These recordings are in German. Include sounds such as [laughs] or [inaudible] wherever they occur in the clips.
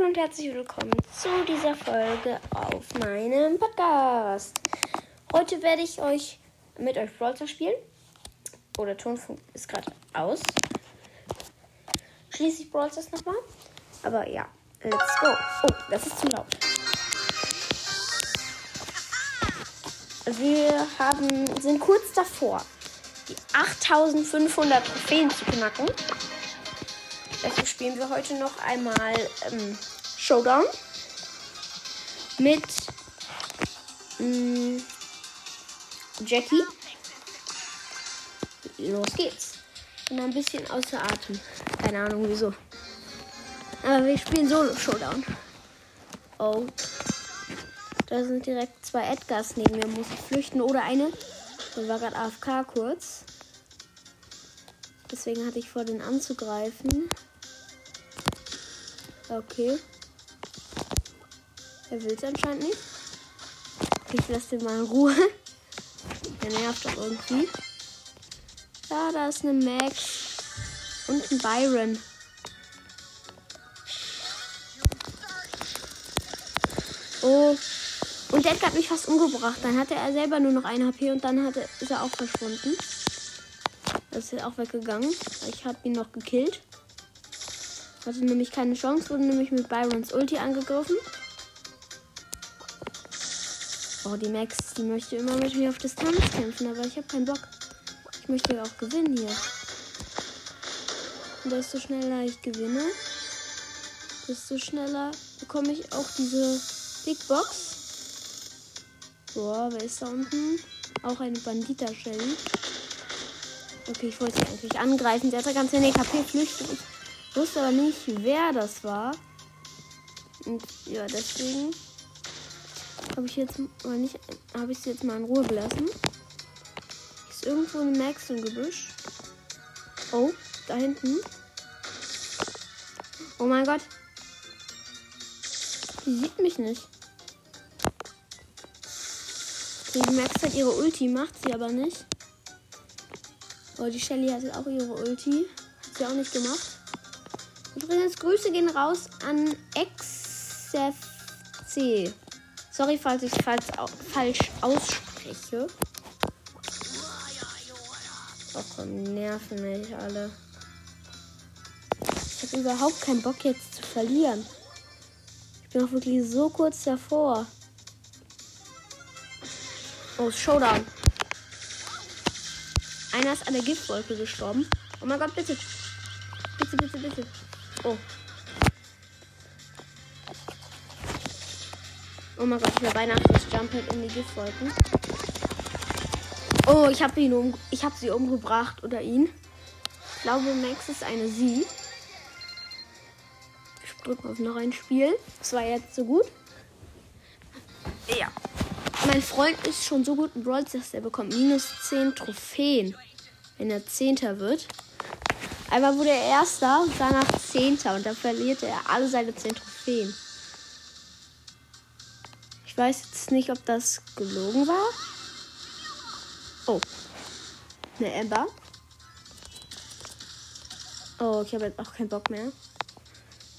Hallo und herzlich willkommen zu dieser Folge auf meinem Podcast. Heute werde ich euch mit euch Brawler spielen. Oh, der Tonfunk ist gerade aus. Schließe ich Brawl Stars nochmal. Aber ja, let's go. Oh, das ist zu laut. Wir haben, sind kurz davor, die 8500 Trophäen zu knacken. Deswegen spielen wir heute noch einmal ähm, Showdown mit ähm, Jackie. Los geht's. Bin ein bisschen außer Atem. Keine Ahnung wieso. Aber wir spielen Solo-Showdown. Oh. Da sind direkt zwei Edgars neben mir. Muss ich flüchten oder eine? Der war gerade AFK kurz. Deswegen hatte ich vor, den anzugreifen. Okay. Er will es anscheinend nicht. Ich lasse den mal in Ruhe. [laughs] Der nervt doch irgendwie. Ja, da ist eine Max und ein Byron. Oh. Und der hat mich fast umgebracht. Dann hatte er selber nur noch eine HP und dann hatte, ist er auch verschwunden. Das ist auch weggegangen. Ich habe ihn noch gekillt. Hatte nämlich keine Chance, wurde nämlich mit Byrons Ulti angegriffen. Oh, die Max, die möchte immer mit mir auf Distanz kämpfen, aber ich habe keinen Bock. Ich möchte auch gewinnen hier. Und desto schneller ich gewinne, desto schneller bekomme ich auch diese Big Box. Boah, wer ist da unten? Auch eine Bandita Shelly. Okay, ich wollte sie eigentlich angreifen. Sie hatte ganz wenig HP, flüchtet. Ich wusste aber nicht, wer das war. Und ja, deswegen habe ich jetzt mal nicht, habe ich sie jetzt mal in Ruhe gelassen. Ist irgendwo eine Max im Gebüsch. Oh, da hinten. Oh mein Gott. Die sieht mich nicht. Die Max hat ihre Ulti, macht sie aber nicht. Oh, die Shelly hatte auch ihre Ulti. Hat sie auch nicht gemacht. Übrigens, Grüße gehen raus an XFC. Sorry, falls ich es falsch, ausspreche. Oh komm, nerven mich alle. Ich habe überhaupt keinen Bock jetzt zu verlieren. Ich bin auch wirklich so kurz davor. Oh, Showdown. Einer ist an der Giftwolke gestorben. Oh mein Gott, bitte. Bitte, bitte, bitte. Oh. Oh mein Gott, ich war beinahe das Jump in die Giftwolken. Oh, ich habe ihn um, ich habe sie umgebracht oder ihn. Ich glaube, Max ist eine sie. Ich drücke auf noch ein Spiel. Das war jetzt so gut. Ja. Mein Freund ist schon so gut in Brawl dass er bekommt minus 10 Trophäen, wenn er Zehnter wird. Einmal wurde er Erster und danach Zehnter und dann verliert er alle seine 10 Trophäen. Ich weiß jetzt nicht, ob das gelogen war. Oh. Eine Ember. Oh, ich habe jetzt auch keinen Bock mehr.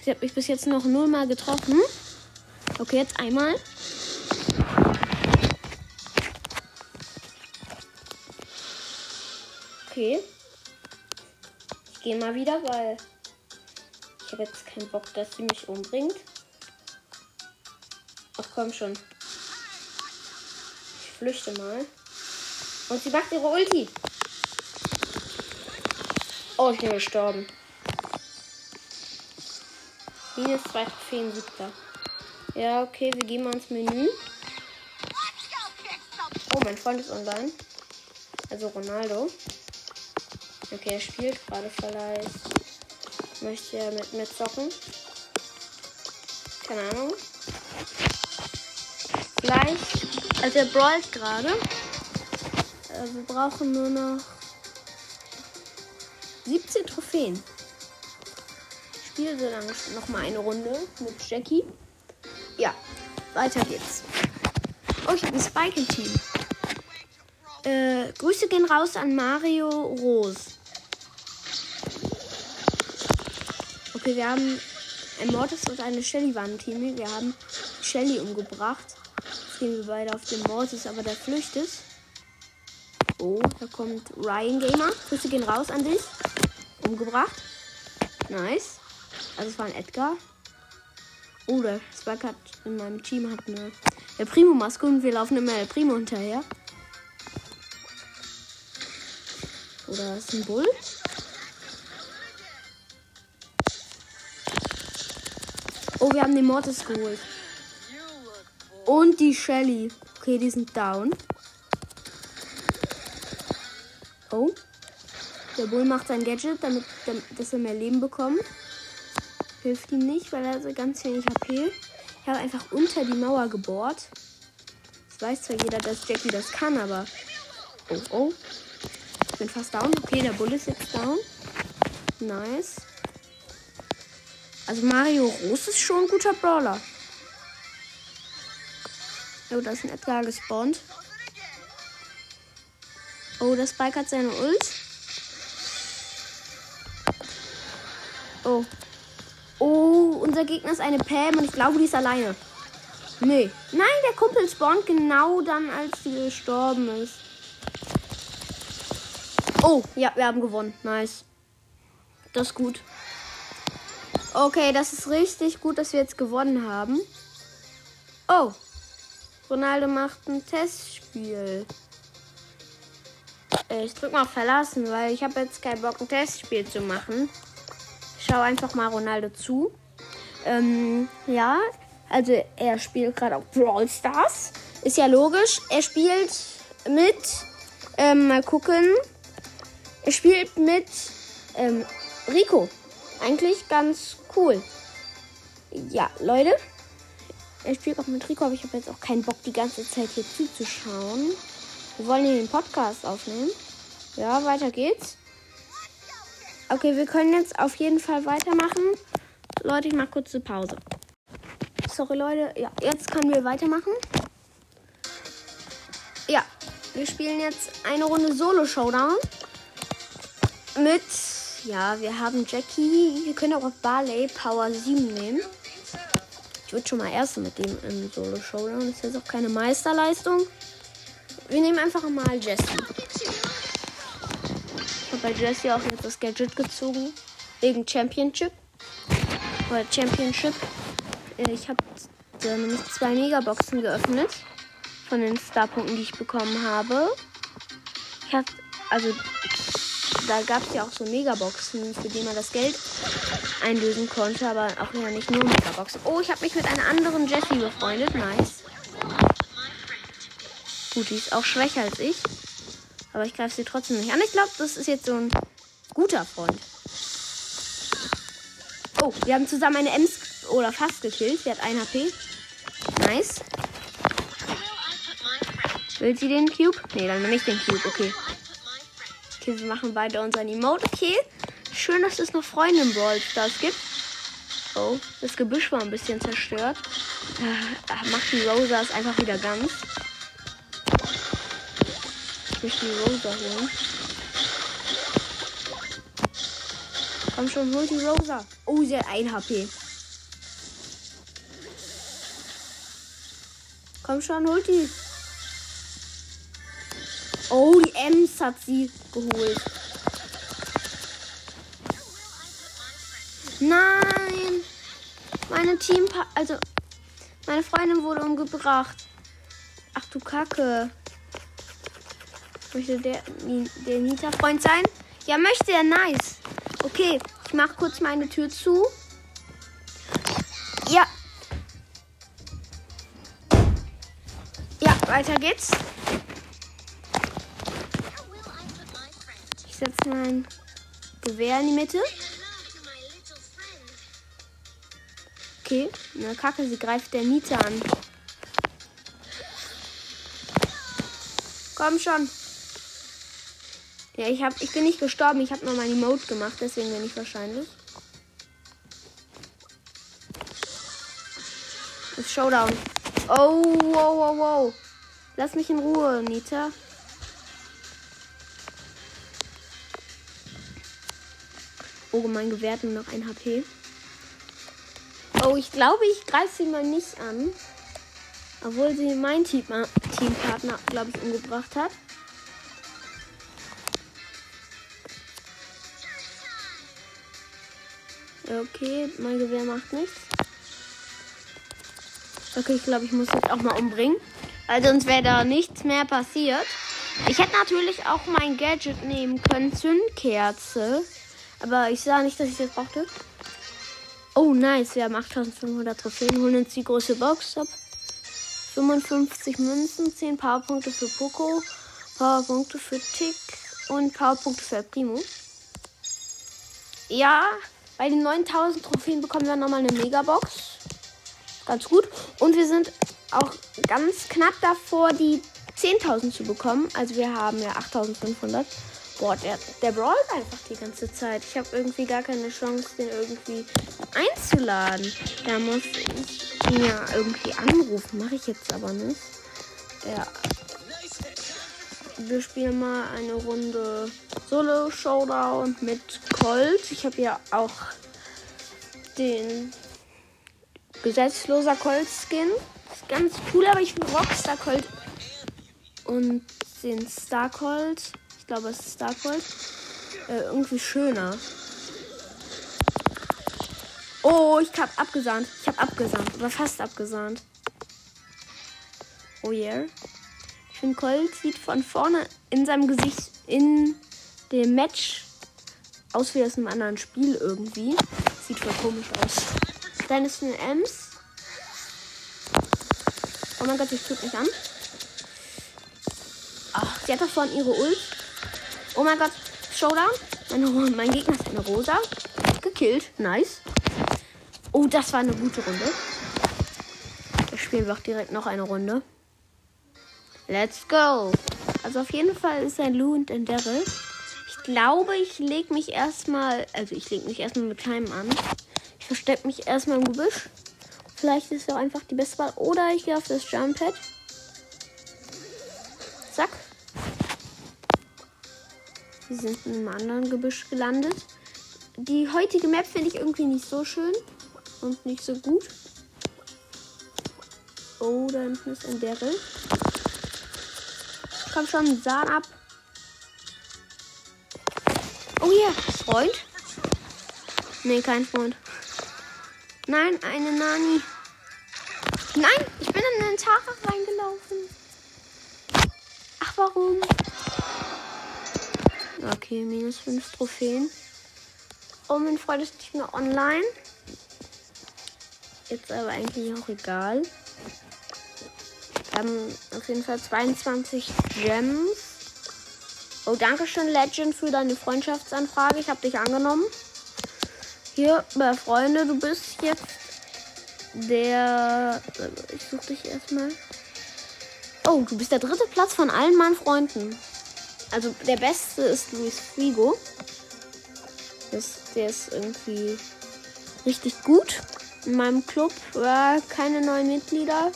Ich habe mich bis jetzt noch null mal getroffen. Okay, jetzt einmal. Okay. Gehe mal wieder, weil ich habe jetzt keinen Bock, dass sie mich umbringt. Ach komm schon. Ich flüchte mal. Und sie macht ihre Ulti. Oh, ich bin gestorben. Minus zwei Trophäen, siebter. Ja, okay, wir gehen mal ins Menü. Oh, mein Freund ist online. Also Ronaldo. Okay, er spielt gerade vielleicht. Möchte er mit mir zocken? Keine Ahnung. Vielleicht. Also er brawlt gerade. Äh, wir brauchen nur noch 17 Trophäen. Ich spiele so lange noch mal eine Runde mit Jackie. Ja, weiter geht's. Oh, ich habe ein Spike im Team. Äh, Grüße gehen raus an Mario Rose. Okay, wir haben ein Mortis und eine Shelly waren im Team. Wir haben Shelly umgebracht. Jetzt gehen wir beide auf den Mortis, aber der flüchtet. Oh, da kommt Ryan Gamer. Grüße gehen raus an dich. Umgebracht. Nice. Also es war ein Edgar. Oh, der Spike hat in meinem Team hat eine der Primo-Maske und wir laufen immer der Primo hinterher. Oder ist ein Bull? Oh, wir haben den Mortis geholt. Und die Shelly. Okay, die sind down. Oh. Der Bull macht sein Gadget, damit, damit dass er mehr Leben bekommt. Hilft ihm nicht, weil er hat ganz wenig HP. Ich habe einfach unter die Mauer gebohrt. Das weiß zwar jeder, dass Jackie das kann, aber. Oh, oh. Ich bin fast down. Okay, der Bull ist jetzt down. Nice. Also Mario Rose ist schon ein guter Brawler. Oh, da ist ein Edgar gespawnt. Oh, das Spike hat seine Ult. Oh. Oh, unser Gegner ist eine Pam und ich glaube, die ist alleine. Nee. Nein, der Kumpel spawnt genau dann, als sie gestorben ist. Oh, ja, wir haben gewonnen. Nice. Das ist gut. Okay, das ist richtig gut, dass wir jetzt gewonnen haben. Oh. Ronaldo macht ein Testspiel. Äh, ich drück mal verlassen, weil ich habe jetzt keinen Bock, ein Testspiel zu machen. Ich schau einfach mal Ronaldo zu. Ähm, ja, also er spielt gerade auch Brawl Stars. Ist ja logisch. Er spielt mit, ähm, mal gucken. Er spielt mit ähm, Rico. Eigentlich ganz cool. Ja, Leute. Ich spiele auch mit Rico, aber ich habe jetzt auch keinen Bock, die ganze Zeit hier zuzuschauen. Wir wollen hier den Podcast aufnehmen. Ja, weiter geht's. Okay, wir können jetzt auf jeden Fall weitermachen. Leute, ich mache kurz eine Pause. Sorry, Leute. Ja, jetzt können wir weitermachen. Ja, wir spielen jetzt eine Runde Solo-Showdown. Mit ja, wir haben Jackie. Wir können auch auf Barley Power 7 nehmen. Ich würde schon mal erste mit dem im Solo Showdown. Das ist jetzt auch keine Meisterleistung. Wir nehmen einfach mal Jessie. Ich habe bei Jessie auch jetzt das Gadget gezogen. Wegen Championship. Oder Championship. Äh, ich habe nämlich zwei Megaboxen geöffnet. Von den Starpunkten, die ich bekommen habe. Ich habe also da gab es ja auch so Megaboxen, für die man das Geld einlösen konnte, aber auch ja nicht nur Megaboxen. Oh, ich habe mich mit einer anderen Jessie befreundet. Nice. Gut, die ist auch schwächer als ich. Aber ich greife sie trotzdem nicht an. Ich glaube, das ist jetzt so ein guter Freund. Oh, wir haben zusammen eine Ems oder fast gekillt. Sie hat 1 HP. Nice. Will sie den Cube? Nee, dann nehme ich den Cube. Okay. Okay, wir machen beide unseren Emote. Okay. Schön, dass es noch Freunde im Brawl Stars gibt. Oh, das Gebüsch war ein bisschen zerstört. Äh, macht die Rosa es einfach wieder ganz. Ich möchte die Rosa holen. Komm schon, hol die Rosa. Oh, sie hat 1 HP. Komm schon, hol die. Ems hat sie geholt. Nein! Meine Team, also meine Freundin wurde umgebracht. Ach du Kacke. Möchte der, der Nita-Freund sein? Ja, möchte er. Nice. Okay, ich mach kurz meine Tür zu. Ja. Ja, weiter geht's. Ich setze mein Gewehr in die Mitte. Okay, na Kacke, sie greift der Nita an. Komm schon. Ja, ich, hab, ich bin nicht gestorben. Ich habe nur meine Emote gemacht, deswegen bin ich wahrscheinlich. Das Showdown. Oh, wow, wow, wow. Lass mich in Ruhe, Nita. Oh, mein Gewehr nur noch ein HP. Oh, ich glaube, ich greife sie mal nicht an. Obwohl sie mein Team Teampartner, glaube ich, umgebracht hat. Okay, mein Gewehr macht nichts. Okay, ich glaube, ich muss jetzt auch mal umbringen. Weil sonst wäre da nichts mehr passiert. Ich hätte natürlich auch mein Gadget nehmen können, Zündkerze. Aber ich sah nicht, dass ich das brauchte. Oh, nice. Wir haben 8500 Trophäen. Holen uns die große Box ab. 55 Münzen, 10 Powerpunkte für Poco, Powerpunkte für Tick und Powerpunkte für Primo. Ja, bei den 9000 Trophäen bekommen wir nochmal eine Megabox. Ganz gut. Und wir sind auch ganz knapp davor, die 10.000 zu bekommen. Also wir haben ja 8500. Boah, der, der brawlt einfach die ganze Zeit. Ich habe irgendwie gar keine Chance, den irgendwie einzuladen. Da muss ich ihn ja irgendwie anrufen. Mache ich jetzt aber nicht. Ja. Wir spielen mal eine Runde Solo Showdown mit Colt. Ich habe ja auch den gesetzloser Colt Skin. Ist ganz cool, aber ich will Rockstar Colt und den Star Colt. Ich glaube, es ist Star Colt. Äh, irgendwie schöner. Oh, ich hab abgesahnt. Ich hab abgesahnt. Oder fast abgesahnt. Oh yeah. Ich finde, Colt sieht von vorne in seinem Gesicht in dem Match aus wie aus einem anderen Spiel irgendwie. Sieht voll komisch aus. Dann ist ein Ems. Oh mein Gott, ich tut mich an. Ach, sie hat doch vorhin ihre Ult. Oh mein Gott, Showdown. Mein, mein Gegner ist eine Rosa. Gekillt. Nice. Oh, das war eine gute Runde. Wir spielen doch direkt noch eine Runde. Let's go. Also auf jeden Fall ist ein Lou und ein Daryl. Ich glaube, ich lege mich erstmal, also ich lege mich erstmal mit keinem an. Ich verstecke mich erstmal im Gebüsch. Vielleicht ist ja einfach die beste Wahl. Oder ich gehe auf das Jump Pad. Zack. Wir sind in einem anderen Gebüsch gelandet. Die heutige Map finde ich irgendwie nicht so schön und nicht so gut. Oh, da hinten ist ein Daryl. Komm schon, Sahn ab. Oh ja, yeah. Freund. Nee, kein Freund. Nein, eine Nani. Nein, ich bin in den Tara reingelaufen. Ach, warum? Okay, minus 5 Trophäen. Oh, mein Freund ist nicht mehr online. Jetzt aber eigentlich auch egal. Wir haben auf jeden Fall 22 Gems. Oh, danke schön, Legend, für deine Freundschaftsanfrage. Ich habe dich angenommen. Hier bei Freunde, du bist jetzt der. Ich suche dich erstmal. Oh, du bist der dritte Platz von allen meinen Freunden. Also der beste ist Luis Frigo. Das, der ist irgendwie richtig gut. In meinem Club war keine neuen Mitglieder.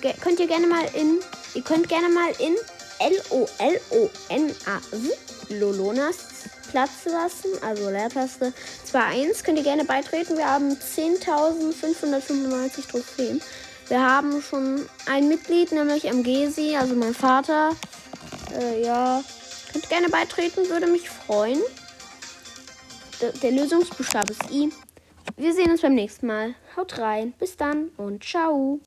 Ge könnt ihr gerne mal in. Ihr könnt gerne mal in L-O-L-O-N-A Lolonas Platz lassen. Also Leertaste 2.1. Könnt ihr gerne beitreten. Wir haben 10.595 Trophäen. Wir haben schon ein Mitglied, nämlich Amgesi, also mein Vater. Äh, ja, könnt gerne beitreten, würde mich freuen. Der, der Lösungsbuchstabe ist I. Wir sehen uns beim nächsten Mal. Haut rein, bis dann und ciao.